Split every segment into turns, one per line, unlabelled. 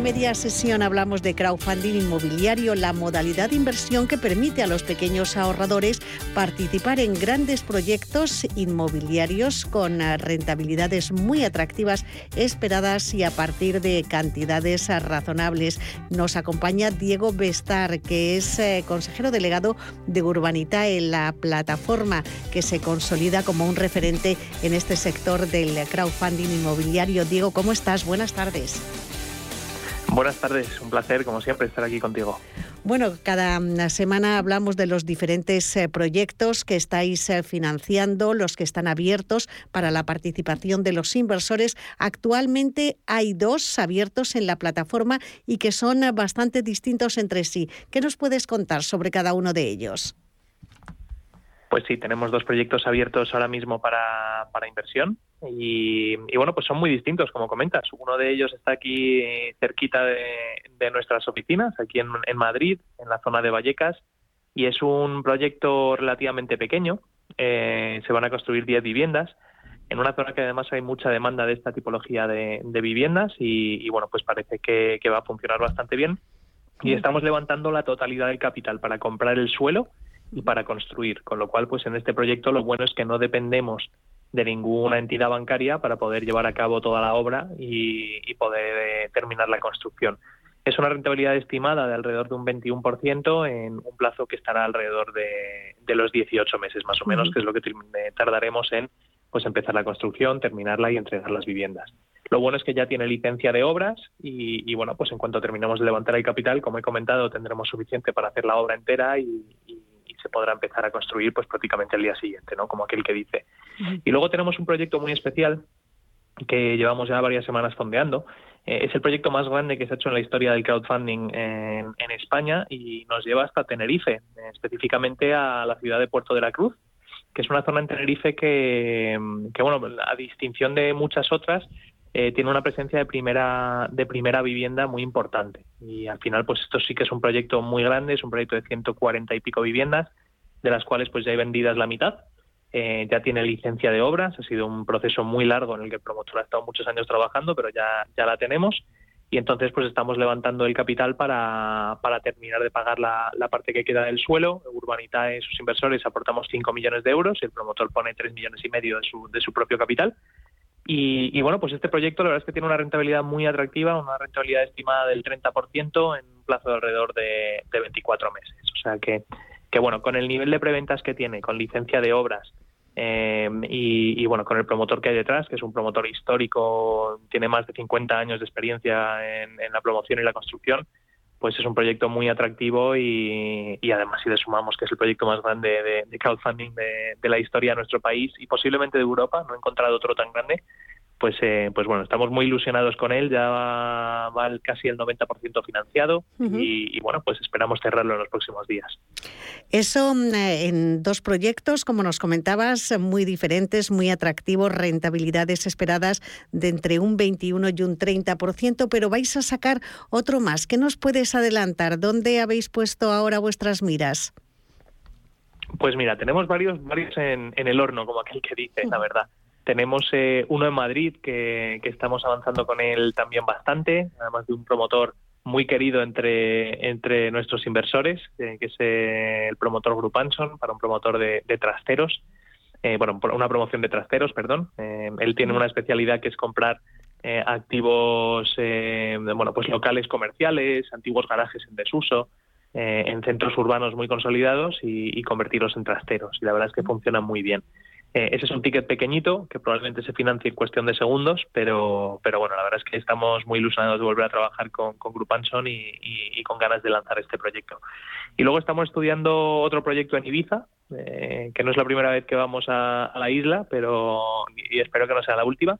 Media sesión hablamos de crowdfunding inmobiliario, la modalidad de inversión que permite a los pequeños ahorradores participar en grandes proyectos inmobiliarios con rentabilidades muy atractivas esperadas y a partir de cantidades razonables. Nos acompaña Diego Bestar, que es eh, consejero delegado de Urbanita en la plataforma que se consolida como un referente en este sector del crowdfunding inmobiliario. Diego, ¿cómo estás? Buenas tardes.
Buenas tardes, un placer como siempre estar aquí contigo.
Bueno, cada semana hablamos de los diferentes eh, proyectos que estáis eh, financiando, los que están abiertos para la participación de los inversores. Actualmente hay dos abiertos en la plataforma y que son bastante distintos entre sí. ¿Qué nos puedes contar sobre cada uno de ellos?
Pues sí, tenemos dos proyectos abiertos ahora mismo para, para inversión. Y, bueno, pues son muy distintos, como comentas. Uno de ellos está aquí cerquita de, nuestras oficinas, aquí en, Madrid, en la zona de Vallecas, y es un proyecto relativamente pequeño. Eh, se van a construir 10 viviendas en una zona que además hay mucha demanda de esta tipología de, viviendas y, bueno, pues parece que, que va a funcionar bastante bien. Y estamos levantando la totalidad del capital para comprar el suelo y para construir, con lo cual pues en este proyecto lo bueno es que no dependemos de ninguna entidad bancaria para poder llevar a cabo toda la obra y, poder eh, terminar la construcción. Es una rentabilidad estimada de alrededor de un 21% en un plazo que estará alrededor de, los 18 meses más o menos, que es lo que eh, tardaremos en pues empezar la construcción, terminarla y entregar las viviendas. Lo bueno es que ya tiene licencia de obras y, bueno, pues en cuanto terminemos de levantar el capital, como he comentado, tendremos suficiente para hacer la obra entera y se podrá empezar a construir pues prácticamente el día siguiente, ¿no? Como aquel que dice. Y luego tenemos un proyecto muy especial que llevamos ya varias semanas fondeando. Eh, es el proyecto más grande que se ha hecho en la historia del crowdfunding en, España y nos lleva hasta Tenerife, específicamente a la ciudad de Puerto de la Cruz, que es una zona en Tenerife que, que bueno, a distinción de muchas otras, eh, tiene una presencia de primera de primera vivienda muy importante. Y al final pues esto sí que es un proyecto muy grande es un proyecto de 140 y pico viviendas de las cuales pues ya hay vendidas la mitad. Eh, ya tiene licencia de obras ha sido un proceso muy largo en el que el promotor ha estado muchos años trabajando pero ya ya la tenemos. Y entonces pues estamos levantando el capital para, para terminar de pagar la, la, parte que queda del suelo. Urbanita y sus inversores aportamos 5 millones de euros el promotor pone 3 millones y medio de su, de su propio capital y, bueno, pues este proyecto la verdad es que tiene una rentabilidad muy atractiva, una rentabilidad estimada del 30% en un plazo de alrededor de, 24 meses. O sea que, que, bueno, con el nivel de preventas que tiene, con licencia de obras eh, y, bueno, con el promotor que hay detrás, que es un promotor histórico, tiene más de 50 años de experiencia en la promoción y la construcción, pues es un proyecto muy atractivo y, además si le sumamos que es el proyecto más grande de, crowdfunding de, de, la historia de nuestro país y posiblemente de Europa, no he encontrado otro tan grande, pues, eh, pues bueno, estamos muy ilusionados con él, ya va, casi el 90% financiado y, bueno, pues esperamos cerrarlo en los próximos días.
Eso mm, eh, en dos proyectos, como nos comentabas, muy diferentes, muy atractivos, rentabilidades esperadas de entre un 21 y un 30%, pero vais a sacar otro más. ¿Qué nos puedes adelantar? ¿Dónde habéis puesto ahora vuestras miras?
Pues mira, tenemos varios, varios en, en el horno, como aquel que dice, la verdad. Tenemos eh, uno en Madrid que, estamos avanzando con él también bastante, además de un promotor muy querido entre, entre nuestros inversores, eh, que es eh, el promotor Group Anson, para un promotor de, trasteros, bueno, una promoción de trasteros, perdón. él tiene una especialidad que es comprar activos, bueno, pues locales comerciales, antiguos garajes en desuso, en centros urbanos muy consolidados y, y convertirlos en trasteros. Y la verdad es que funciona muy bien. Eh, ese es un ticket pequeñito que probablemente se financie en cuestión de segundos, pero, pero bueno, la verdad es que estamos muy ilusionados de volver a trabajar con, con Group y, con ganas de lanzar este proyecto. Y luego estamos estudiando otro proyecto en Ibiza, eh, que no es la primera vez que vamos a, la isla, pero y espero que no sea la última.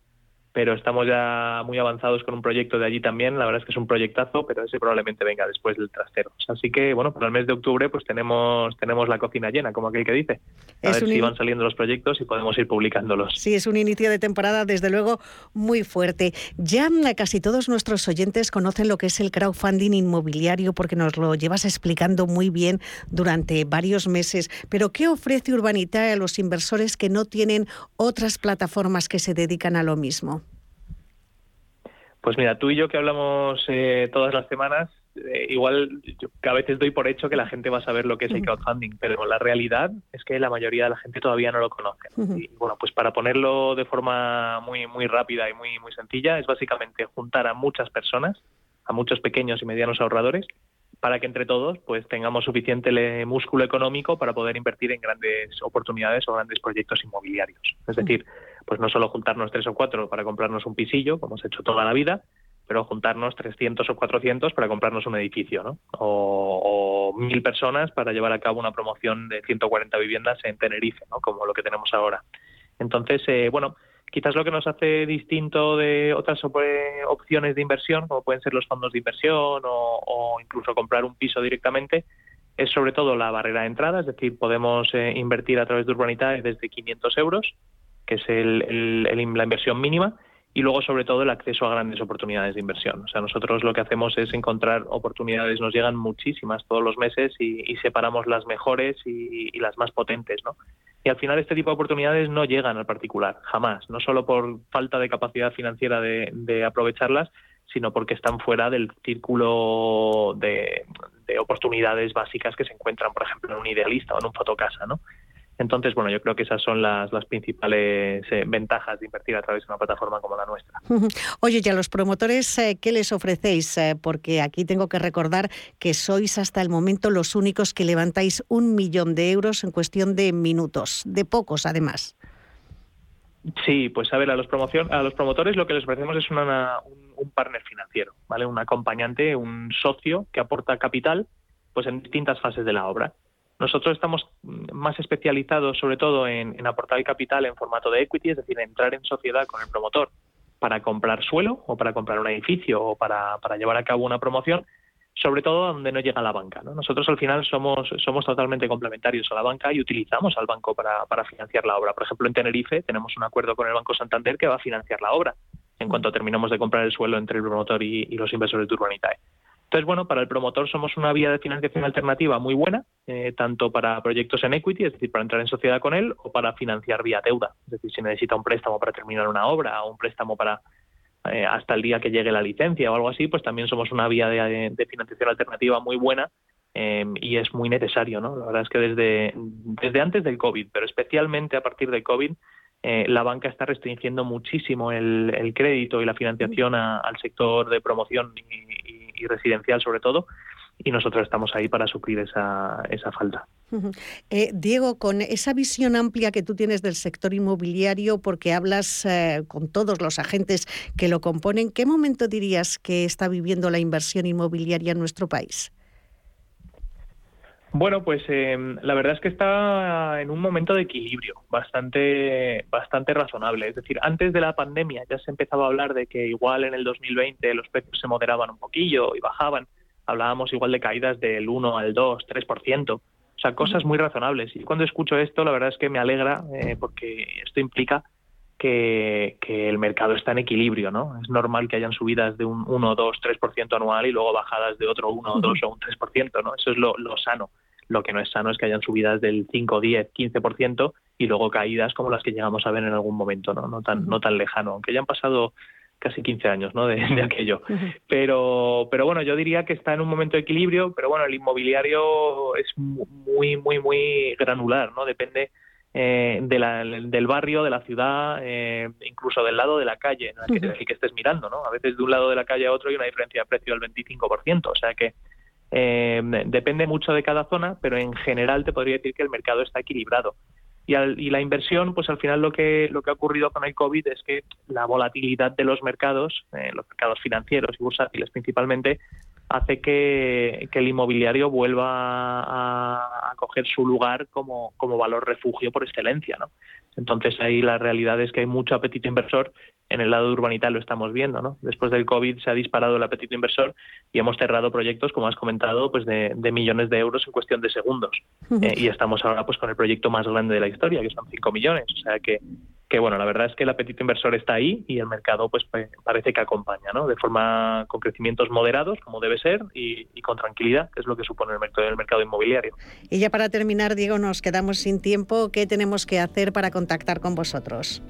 Pero estamos ya muy avanzados con un proyecto de allí también. La verdad es que es un proyectazo, pero ese probablemente venga después del trastero. Así que, bueno, para el mes de octubre pues tenemos tenemos la cocina llena, como aquel que dice. A ver si van saliendo los proyectos y podemos ir publicándolos.
Sí, es un inicio de temporada, desde luego, muy fuerte. Ya casi todos nuestros oyentes conocen lo que es el crowdfunding inmobiliario porque nos lo llevas explicando muy bien durante varios meses. Pero, ¿qué ofrece Urbanita a los inversores que no tienen otras plataformas que se dedican a lo mismo?
Pues mira, tú y yo que hablamos eh, todas las semanas, eh, igual yo a veces doy por hecho que la gente va a saber lo que es el crowdfunding, pero la realidad es que la mayoría de la gente todavía no lo conoce. Y bueno, pues para ponerlo de forma muy muy rápida y muy muy sencilla, es básicamente juntar a muchas personas, a muchos pequeños y medianos ahorradores, para que entre todos pues tengamos suficiente músculo económico para poder invertir en grandes oportunidades o grandes proyectos inmobiliarios. Es decir, pues no solo juntarnos tres o cuatro para comprarnos un pisillo, como hemos hecho toda la vida, pero juntarnos 300 o 400 para comprarnos un edificio, ¿no? O, mil personas para llevar a cabo una promoción de 140 viviendas en Tenerife, ¿no? Como lo que tenemos ahora. Entonces, eh, bueno, quizás lo que nos hace distinto de otras opciones de inversión, como pueden ser los fondos de inversión o, incluso comprar un piso directamente, es sobre todo la barrera de entrada, es decir, podemos eh, invertir a través de Urbanitae desde 500 euros que es el, la inversión mínima, y luego sobre todo el acceso a grandes oportunidades de inversión. O sea, nosotros lo que hacemos es encontrar oportunidades, nos llegan muchísimas todos los meses y, separamos las mejores y, las más potentes, ¿no? Y al final este tipo de oportunidades no llegan al particular, jamás, no solo por falta de capacidad financiera de, aprovecharlas, sino porque están fuera del círculo de, de oportunidades básicas que se encuentran, por ejemplo, en un idealista o en un fotocasa, ¿no? Entonces, bueno, yo creo que esas son las, las principales eh, ventajas de invertir a través de una plataforma como la nuestra.
Oye, ya los promotores, eh, ¿qué les ofrecéis? Eh, porque aquí tengo que recordar que sois hasta el momento los únicos que levantáis un millón de euros en cuestión de minutos, de pocos además.
Sí, pues a ver, a los, promoción, a los promotores lo que les ofrecemos es una, un, un partner financiero, ¿vale? Un acompañante, un socio que aporta capital pues en distintas fases de la obra. Nosotros estamos más especializados sobre todo en, aportar el capital en formato de equity, es decir, entrar en sociedad con el promotor para comprar suelo o para comprar un edificio o para, llevar a cabo una promoción, sobre todo donde no llega la banca. Nosotros al final somos, somos totalmente complementarios a la banca y utilizamos al banco para, financiar la obra. Por ejemplo, en Tenerife tenemos un acuerdo con el Banco Santander que va a financiar la obra en cuanto terminamos de comprar el suelo entre el promotor y, los inversores de Urbanitae. Entonces, bueno, para el promotor somos una vía de financiación alternativa muy buena, eh, tanto para proyectos en equity, es decir, para entrar en sociedad con él, o para financiar vía deuda. Es decir, si necesita un préstamo para terminar una obra o un préstamo para eh, hasta el día que llegue la licencia o algo así, pues también somos una vía de, financiación alternativa muy buena eh, y es muy necesario, ¿no? La verdad es que desde, desde antes del COVID, pero especialmente a partir del COVID, la banca está restringiendo muchísimo el, crédito y la financiación al sector de promoción y, y residencial sobre todo, y nosotros estamos ahí para suplir esa, esa falta.
Eh, Diego, con esa visión amplia que tú tienes del sector inmobiliario, porque hablas eh, con todos los agentes que lo componen, ¿qué momento dirías que está viviendo la inversión inmobiliaria en nuestro país?
Bueno, pues em, la verdad es que está en un momento de equilibrio bastante, bastante razonable. Es decir, antes de la pandemia ya se empezaba a hablar de que igual en el 2020 los precios se moderaban un poquillo y bajaban. Hablábamos igual de caídas del 1 al 2, 3%. O sea, cosas muy razonables. Y cuando escucho esto, la verdad es que me alegra eh, porque esto implica que, el mercado está en equilibrio, ¿no? Es normal que hayan subidas de un 1, 2, 3% anual y luego bajadas de otro 1, 2 o un 3%, ¿no? Eso es lo, sano. Lo que no es sano es que hayan subidas del 5, 10, 15% y luego caídas como las que llegamos a ver en algún momento, ¿no? No tan, no tan lejano, aunque ya han pasado casi 15 años ¿no? de, aquello. Pero, pero bueno, yo diría que está en un momento de equilibrio, pero bueno, el inmobiliario es muy, muy, muy granular, ¿no? Depende eh, del barrio, de la ciudad, eh, incluso del lado de la calle en el que, que, estés mirando, ¿no? A veces de un lado de la calle a otro hay una diferencia de precio del 25%, o sea que eh, depende mucho de cada zona, pero en general te podría decir que el mercado está equilibrado. Y, y, la inversión, pues al final lo que, lo que ha ocurrido con el COVID es que la volatilidad de los mercados, los mercados financieros y bursátiles principalmente, hace que, el inmobiliario vuelva a, coger su lugar como, como valor refugio por excelencia. ¿no? Entonces ahí la realidad es que hay mucho apetito inversor en el lado de urbanita lo estamos viendo, ¿no? Después del COVID se ha disparado el apetito inversor y hemos cerrado proyectos, como has comentado, pues de, millones de euros en cuestión de segundos. Eh, y estamos ahora pues con el proyecto más grande de la historia, que son 5 millones. O sea que, que, bueno, la verdad es que el apetito inversor está ahí y el mercado pues parece que acompaña, ¿no? De forma con crecimientos moderados, como debe ser, y, con tranquilidad, que es lo que supone el mercado, el mercado inmobiliario.
Y ya para terminar, Diego, nos quedamos sin tiempo. ¿Qué tenemos que hacer para contactar con vosotros?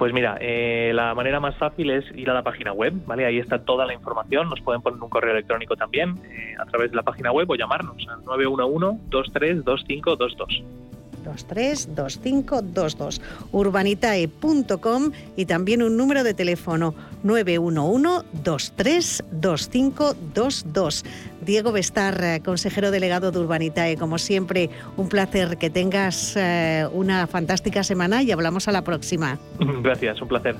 Pues mira, eh, la manera más fácil es ir a la página web, ¿vale? Ahí está toda la información. Nos pueden poner un correo electrónico también eh, a través de la página web o llamarnos al 911-232522.
232522 urbanitae.com y también un número de teléfono 911 232522. Diego Bestar, eh, consejero delegado de Urbanitae, como siempre, un placer que tengas eh, una fantástica semana y hablamos a la próxima.
Gracias, un placer.